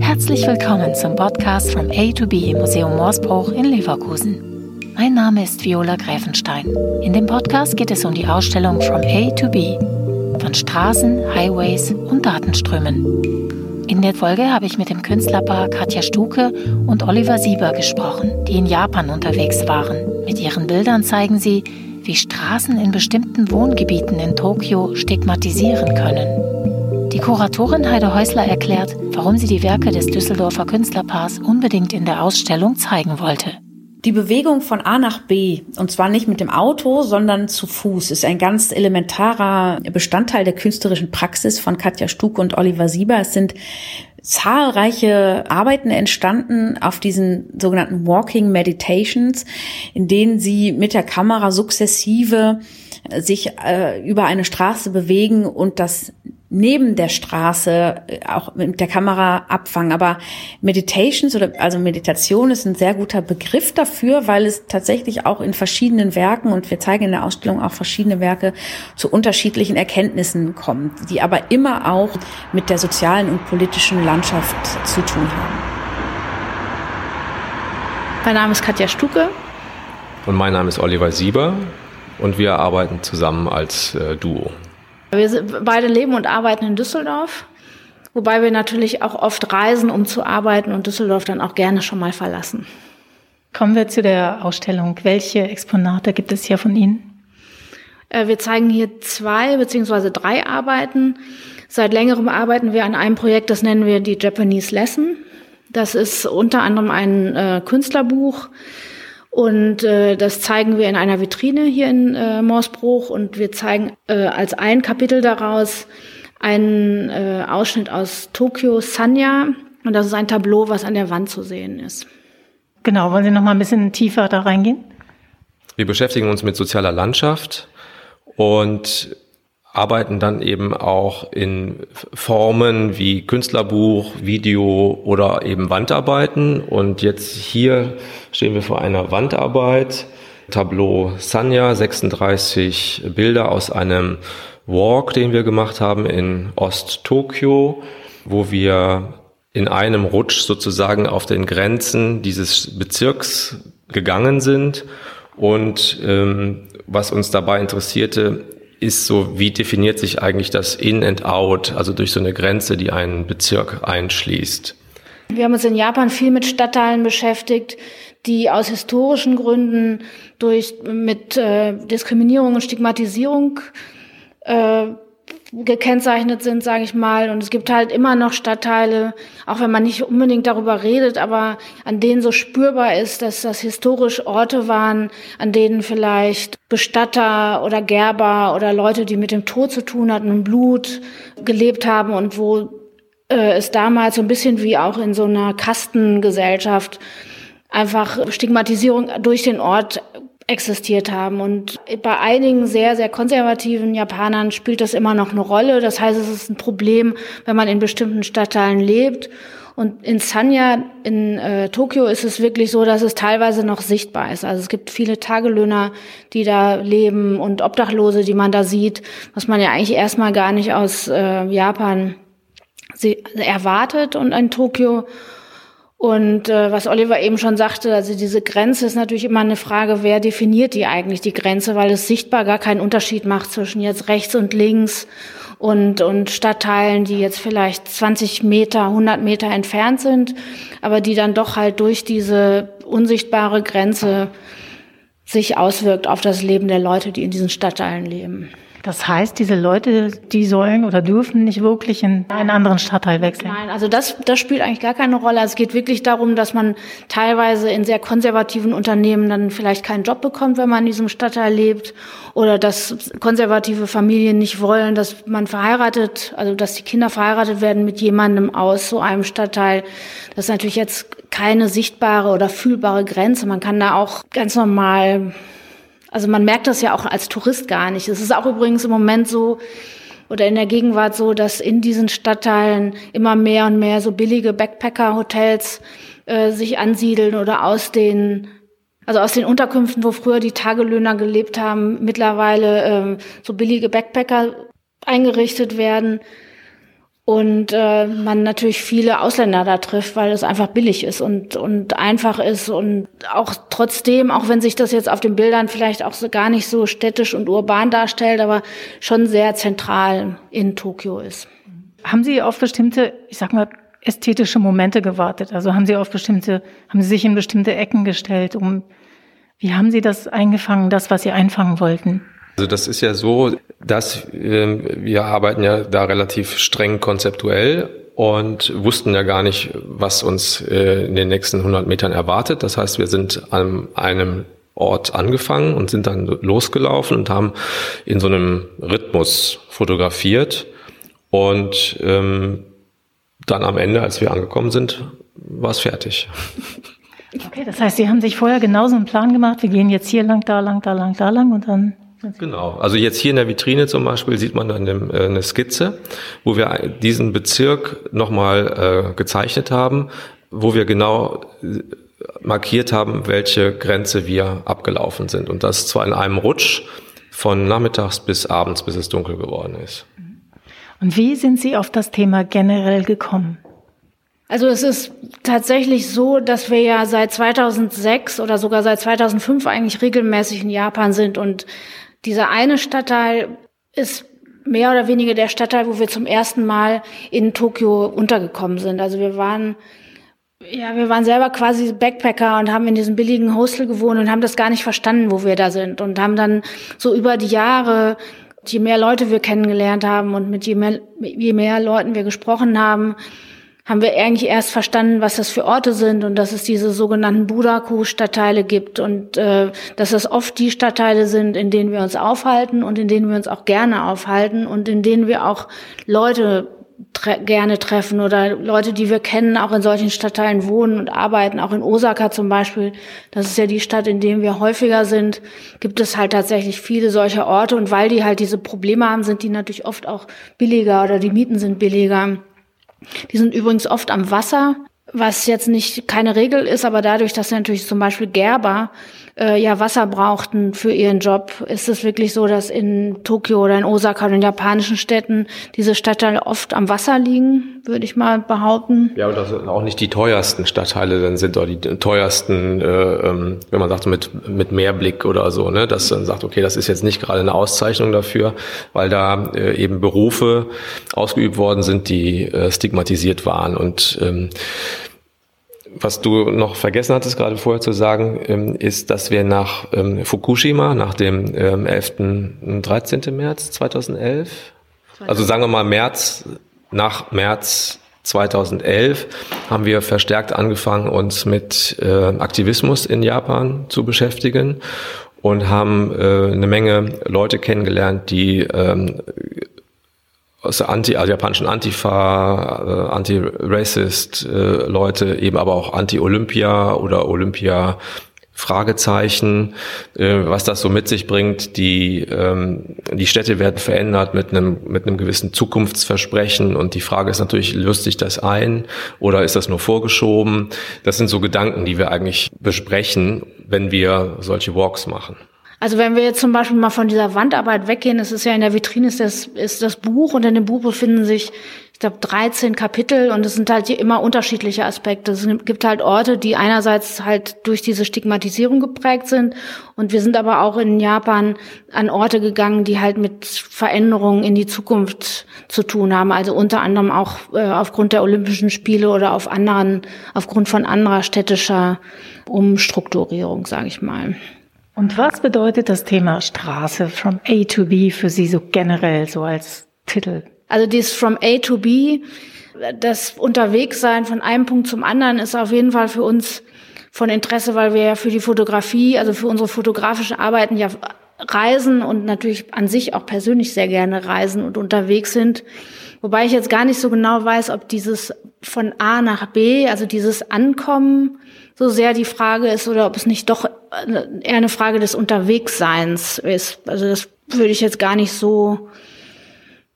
Herzlich willkommen zum Podcast from A to B im Museum Morsbruch in Leverkusen. Mein Name ist Viola Gräfenstein. In dem Podcast geht es um die Ausstellung From A to B von Straßen, Highways und Datenströmen. In der Folge habe ich mit dem Künstlerpaar Katja Stuke und Oliver Sieber gesprochen, die in Japan unterwegs waren. Mit ihren Bildern zeigen sie, wie Straßen in bestimmten Wohngebieten in Tokio stigmatisieren können. Die Kuratorin Heide Häusler erklärt, warum sie die Werke des Düsseldorfer Künstlerpaars unbedingt in der Ausstellung zeigen wollte. Die Bewegung von A nach B, und zwar nicht mit dem Auto, sondern zu Fuß, ist ein ganz elementarer Bestandteil der künstlerischen Praxis von Katja Stuke und Oliver Sieber. Es sind zahlreiche Arbeiten entstanden auf diesen sogenannten Walking Meditations, in denen sie mit der Kamera sukzessive sich äh, über eine Straße bewegen und das neben der Straße äh, auch mit der Kamera abfangen. Aber Meditations oder also Meditation ist ein sehr guter Begriff dafür, weil es tatsächlich auch in verschiedenen Werken und wir zeigen in der Ausstellung auch verschiedene Werke zu unterschiedlichen Erkenntnissen kommt, die aber immer auch mit der sozialen und politischen Landschaft zu tun haben. Mein Name ist Katja Stuke. Und mein Name ist Oliver Sieber und wir arbeiten zusammen als äh, Duo. Wir beide leben und arbeiten in Düsseldorf, wobei wir natürlich auch oft reisen, um zu arbeiten und Düsseldorf dann auch gerne schon mal verlassen. Kommen wir zu der Ausstellung. Welche Exponate gibt es hier von Ihnen? Äh, wir zeigen hier zwei beziehungsweise drei Arbeiten. Seit längerem arbeiten wir an einem Projekt, das nennen wir die Japanese Lesson. Das ist unter anderem ein äh, Künstlerbuch, und äh, das zeigen wir in einer Vitrine hier in äh, Morsbruch und wir zeigen äh, als ein Kapitel daraus einen äh, Ausschnitt aus Tokio Sanya. Und das ist ein Tableau, was an der Wand zu sehen ist. Genau, wollen Sie noch mal ein bisschen tiefer da reingehen? Wir beschäftigen uns mit sozialer Landschaft und arbeiten dann eben auch in Formen wie Künstlerbuch, Video oder eben Wandarbeiten. Und jetzt hier stehen wir vor einer Wandarbeit. Tableau Sanya, 36 Bilder aus einem Walk, den wir gemacht haben in Ost-Tokio, wo wir in einem Rutsch sozusagen auf den Grenzen dieses Bezirks gegangen sind. Und ähm, was uns dabei interessierte, ist so, wie definiert sich eigentlich das In and Out, also durch so eine Grenze, die einen Bezirk einschließt? Wir haben uns in Japan viel mit Stadtteilen beschäftigt, die aus historischen Gründen durch mit äh, Diskriminierung und Stigmatisierung äh, gekennzeichnet sind, sage ich mal. Und es gibt halt immer noch Stadtteile, auch wenn man nicht unbedingt darüber redet, aber an denen so spürbar ist, dass das historisch Orte waren, an denen vielleicht Bestatter oder Gerber oder Leute, die mit dem Tod zu tun hatten und Blut gelebt haben und wo äh, es damals so ein bisschen wie auch in so einer Kastengesellschaft einfach Stigmatisierung durch den Ort existiert haben. Und bei einigen sehr, sehr konservativen Japanern spielt das immer noch eine Rolle. Das heißt, es ist ein Problem, wenn man in bestimmten Stadtteilen lebt. Und in Sanya in äh, Tokio ist es wirklich so, dass es teilweise noch sichtbar ist. Also es gibt viele Tagelöhner, die da leben und Obdachlose, die man da sieht, was man ja eigentlich erstmal gar nicht aus äh, Japan erwartet und in Tokio. Und äh, was Oliver eben schon sagte, also diese Grenze ist natürlich immer eine Frage, wer definiert die eigentlich, die Grenze, weil es sichtbar gar keinen Unterschied macht zwischen jetzt rechts und links und, und Stadtteilen, die jetzt vielleicht 20 Meter, 100 Meter entfernt sind, aber die dann doch halt durch diese unsichtbare Grenze sich auswirkt auf das Leben der Leute, die in diesen Stadtteilen leben. Das heißt, diese Leute, die sollen oder dürfen nicht wirklich in einen anderen Stadtteil wechseln? Nein, also das, das spielt eigentlich gar keine Rolle. Es geht wirklich darum, dass man teilweise in sehr konservativen Unternehmen dann vielleicht keinen Job bekommt, wenn man in diesem Stadtteil lebt. Oder dass konservative Familien nicht wollen, dass man verheiratet, also dass die Kinder verheiratet werden mit jemandem aus so einem Stadtteil. Das ist natürlich jetzt keine sichtbare oder fühlbare Grenze. Man kann da auch ganz normal also man merkt das ja auch als Tourist gar nicht. Es ist auch übrigens im Moment so, oder in der Gegenwart so, dass in diesen Stadtteilen immer mehr und mehr so billige Backpacker-Hotels äh, sich ansiedeln oder aus den also aus den Unterkünften, wo früher die Tagelöhner gelebt haben, mittlerweile ähm, so billige Backpacker eingerichtet werden. Und äh, man natürlich viele Ausländer da trifft, weil es einfach billig ist und und einfach ist und auch trotzdem, auch wenn sich das jetzt auf den Bildern vielleicht auch so gar nicht so städtisch und urban darstellt, aber schon sehr zentral in Tokio ist. Haben Sie auf bestimmte, ich sag mal, ästhetische Momente gewartet? Also haben Sie auf bestimmte, haben Sie sich in bestimmte Ecken gestellt, um wie haben Sie das eingefangen, das, was Sie einfangen wollten? Also das ist ja so, dass äh, wir arbeiten ja da relativ streng konzeptuell und wussten ja gar nicht, was uns äh, in den nächsten 100 Metern erwartet. Das heißt, wir sind an einem Ort angefangen und sind dann losgelaufen und haben in so einem Rhythmus fotografiert und ähm, dann am Ende, als wir angekommen sind, war es fertig. Okay, das heißt, Sie haben sich vorher genauso einen Plan gemacht, wir gehen jetzt hier lang, da lang, da lang, da lang und dann Genau. Also jetzt hier in der Vitrine zum Beispiel sieht man dann äh, eine Skizze, wo wir diesen Bezirk nochmal äh, gezeichnet haben, wo wir genau äh, markiert haben, welche Grenze wir abgelaufen sind. Und das zwar in einem Rutsch von nachmittags bis abends, bis es dunkel geworden ist. Und wie sind Sie auf das Thema generell gekommen? Also es ist tatsächlich so, dass wir ja seit 2006 oder sogar seit 2005 eigentlich regelmäßig in Japan sind und dieser eine Stadtteil ist mehr oder weniger der Stadtteil, wo wir zum ersten Mal in Tokio untergekommen sind. Also wir waren ja, wir waren selber quasi Backpacker und haben in diesem billigen Hostel gewohnt und haben das gar nicht verstanden, wo wir da sind und haben dann so über die Jahre, je mehr Leute wir kennengelernt haben und mit je mehr, je mehr Leuten wir gesprochen haben, haben wir eigentlich erst verstanden, was das für Orte sind und dass es diese sogenannten Budaku-Stadtteile gibt und äh, dass das oft die Stadtteile sind, in denen wir uns aufhalten und in denen wir uns auch gerne aufhalten und in denen wir auch Leute tre gerne treffen oder Leute, die wir kennen, auch in solchen Stadtteilen wohnen und arbeiten, auch in Osaka zum Beispiel. Das ist ja die Stadt, in der wir häufiger sind, gibt es halt tatsächlich viele solcher Orte und weil die halt diese Probleme haben, sind die natürlich oft auch billiger oder die Mieten sind billiger. Die sind übrigens oft am Wasser, was jetzt nicht keine Regel ist, aber dadurch, dass natürlich zum Beispiel Gerber äh, ja Wasser brauchten für ihren Job, ist es wirklich so, dass in Tokio oder in Osaka oder in japanischen Städten diese Stadtteile oft am Wasser liegen, würde ich mal behaupten. Ja, und das sind auch nicht die teuersten Stadtteile, dann sind auch die teuersten, äh, ähm, wenn man sagt mit mit Mehrblick oder so, ne, dass man sagt, okay, das ist jetzt nicht gerade eine Auszeichnung dafür, weil da äh, eben Berufe ausgeübt worden sind, die äh, stigmatisiert waren und ähm, was du noch vergessen hattest, gerade vorher zu sagen, ähm, ist, dass wir nach ähm, Fukushima, nach dem 11. und 13. März 2011, also sagen wir mal März, nach März 2011 haben wir verstärkt angefangen, uns mit äh, Aktivismus in Japan zu beschäftigen und haben äh, eine Menge Leute kennengelernt, die ähm, aus der Anti, also japanischen Antifa, äh, Anti-Racist äh, Leute, eben aber auch Anti-Olympia oder Olympia Fragezeichen, äh, was das so mit sich bringt. Die, ähm, die Städte werden verändert mit einem, mit einem gewissen Zukunftsversprechen und die Frage ist natürlich, löst sich das ein oder ist das nur vorgeschoben? Das sind so Gedanken, die wir eigentlich besprechen, wenn wir solche Walks machen. Also wenn wir jetzt zum Beispiel mal von dieser Wandarbeit weggehen, es ist ja in der Vitrine ist das, ist das Buch und in dem Buch befinden sich, ich glaube, 13 Kapitel und es sind halt immer unterschiedliche Aspekte. Es gibt halt Orte, die einerseits halt durch diese Stigmatisierung geprägt sind und wir sind aber auch in Japan an Orte gegangen, die halt mit Veränderungen in die Zukunft zu tun haben. Also unter anderem auch äh, aufgrund der Olympischen Spiele oder auf anderen, aufgrund von anderer städtischer Umstrukturierung, sage ich mal. Und was bedeutet das Thema Straße from A to B für Sie so generell, so als Titel? Also dieses from A to B, das Unterwegssein von einem Punkt zum anderen ist auf jeden Fall für uns von Interesse, weil wir ja für die Fotografie, also für unsere fotografische Arbeiten ja reisen und natürlich an sich auch persönlich sehr gerne reisen und unterwegs sind. Wobei ich jetzt gar nicht so genau weiß, ob dieses von A nach B, also dieses Ankommen, so sehr die Frage ist oder ob es nicht doch eher eine Frage des Unterwegsseins ist. Also das würde ich jetzt gar nicht so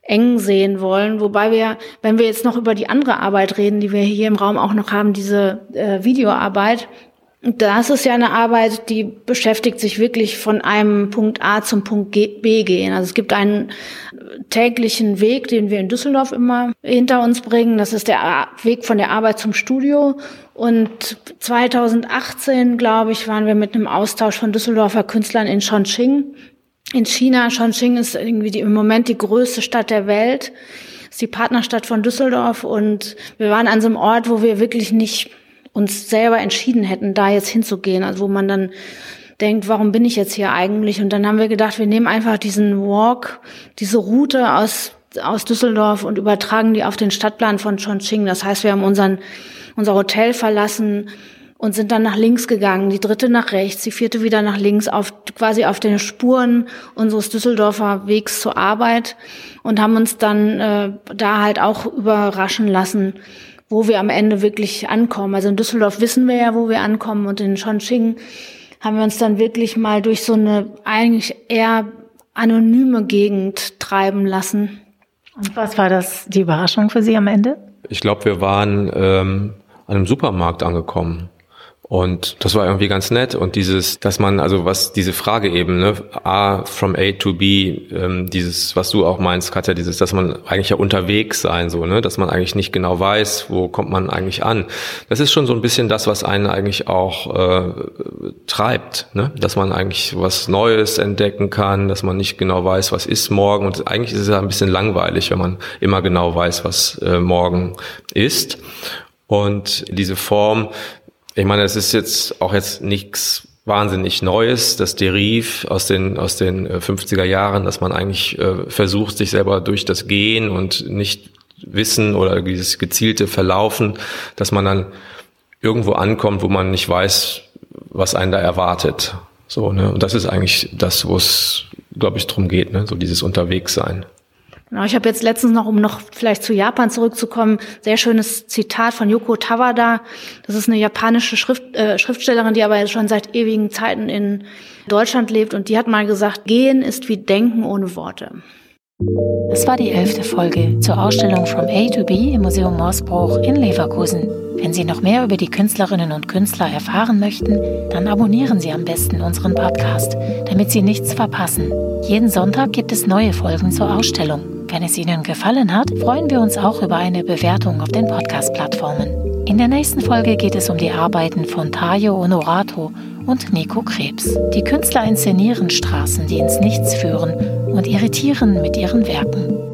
eng sehen wollen. Wobei wir, wenn wir jetzt noch über die andere Arbeit reden, die wir hier im Raum auch noch haben, diese äh, Videoarbeit, Das ist ja eine Arbeit, die beschäftigt sich wirklich von einem Punkt A zum Punkt B gehen. Also es gibt einen täglichen Weg, den wir in Düsseldorf immer hinter uns bringen. Das ist der Weg von der Arbeit zum Studio. Und 2018, glaube ich, waren wir mit einem Austausch von Düsseldorfer Künstlern in Chongqing. In China, Chongqing ist irgendwie die, im Moment die größte Stadt der Welt. Ist die Partnerstadt von Düsseldorf. Und wir waren an so einem Ort, wo wir wirklich nicht uns selber entschieden hätten, da jetzt hinzugehen. Also wo man dann denkt, warum bin ich jetzt hier eigentlich? Und dann haben wir gedacht, wir nehmen einfach diesen Walk, diese Route aus, aus Düsseldorf und übertragen die auf den Stadtplan von Chongqing. Das heißt, wir haben unseren, unser Hotel verlassen und sind dann nach links gegangen, die dritte nach rechts, die vierte wieder nach links, auf, quasi auf den Spuren unseres Düsseldorfer Wegs zur Arbeit und haben uns dann äh, da halt auch überraschen lassen, wo wir am Ende wirklich ankommen. Also in Düsseldorf wissen wir ja, wo wir ankommen und in Chongqing haben wir uns dann wirklich mal durch so eine eigentlich eher anonyme Gegend treiben lassen. Und was war das, die Überraschung für Sie am Ende? Ich glaube, wir waren ähm, an einem Supermarkt angekommen. Und das war irgendwie ganz nett. Und dieses, dass man, also was diese Frage eben, ne, A from A to B, ähm, dieses, was du auch meinst, Katja, dieses, dass man eigentlich ja unterwegs sein, so, ne, dass man eigentlich nicht genau weiß, wo kommt man eigentlich an. Das ist schon so ein bisschen das, was einen eigentlich auch äh, treibt, ne? Dass man eigentlich was Neues entdecken kann, dass man nicht genau weiß, was ist morgen. Und eigentlich ist es ja ein bisschen langweilig, wenn man immer genau weiß, was äh, morgen ist. Und diese Form, ich meine, es ist jetzt auch jetzt nichts wahnsinnig Neues, das Deriv aus den, aus den 50er äh, Jahren, dass man eigentlich äh, versucht, sich selber durch das Gehen und nicht Wissen oder dieses gezielte Verlaufen, dass man dann irgendwo ankommt, wo man nicht weiß, was einen da erwartet. So, ne? Und das ist eigentlich das, wo es, glaube ich, drum geht, ne? so dieses Unterwegssein. Genau, ich habe jetzt letztens noch, um noch vielleicht zu Japan zurückzukommen, sehr schönes Zitat von Yoko Tawada. Das ist eine japanische Schrift, äh, Schriftstellerin, die aber schon seit ewigen Zeiten in Deutschland lebt. Und die hat mal gesagt, Gehen ist wie Denken ohne Worte. Das war die elfte Folge zur Ausstellung From A to B im Museum Morsbruch in Leverkusen. Wenn Sie noch mehr über die Künstlerinnen und Künstler erfahren möchten, dann abonnieren Sie am besten unseren Podcast, damit Sie nichts verpassen. Jeden Sonntag gibt es neue Folgen zur Ausstellung. Wenn es Ihnen gefallen hat, freuen wir uns auch über eine Bewertung auf den Podcast-Plattformen. In der nächsten Folge geht es um die Arbeiten von Tayo Honorato und Nico Krebs. Die Künstler inszenieren Straßen, die ins Nichts führen und irritieren mit ihren Werken.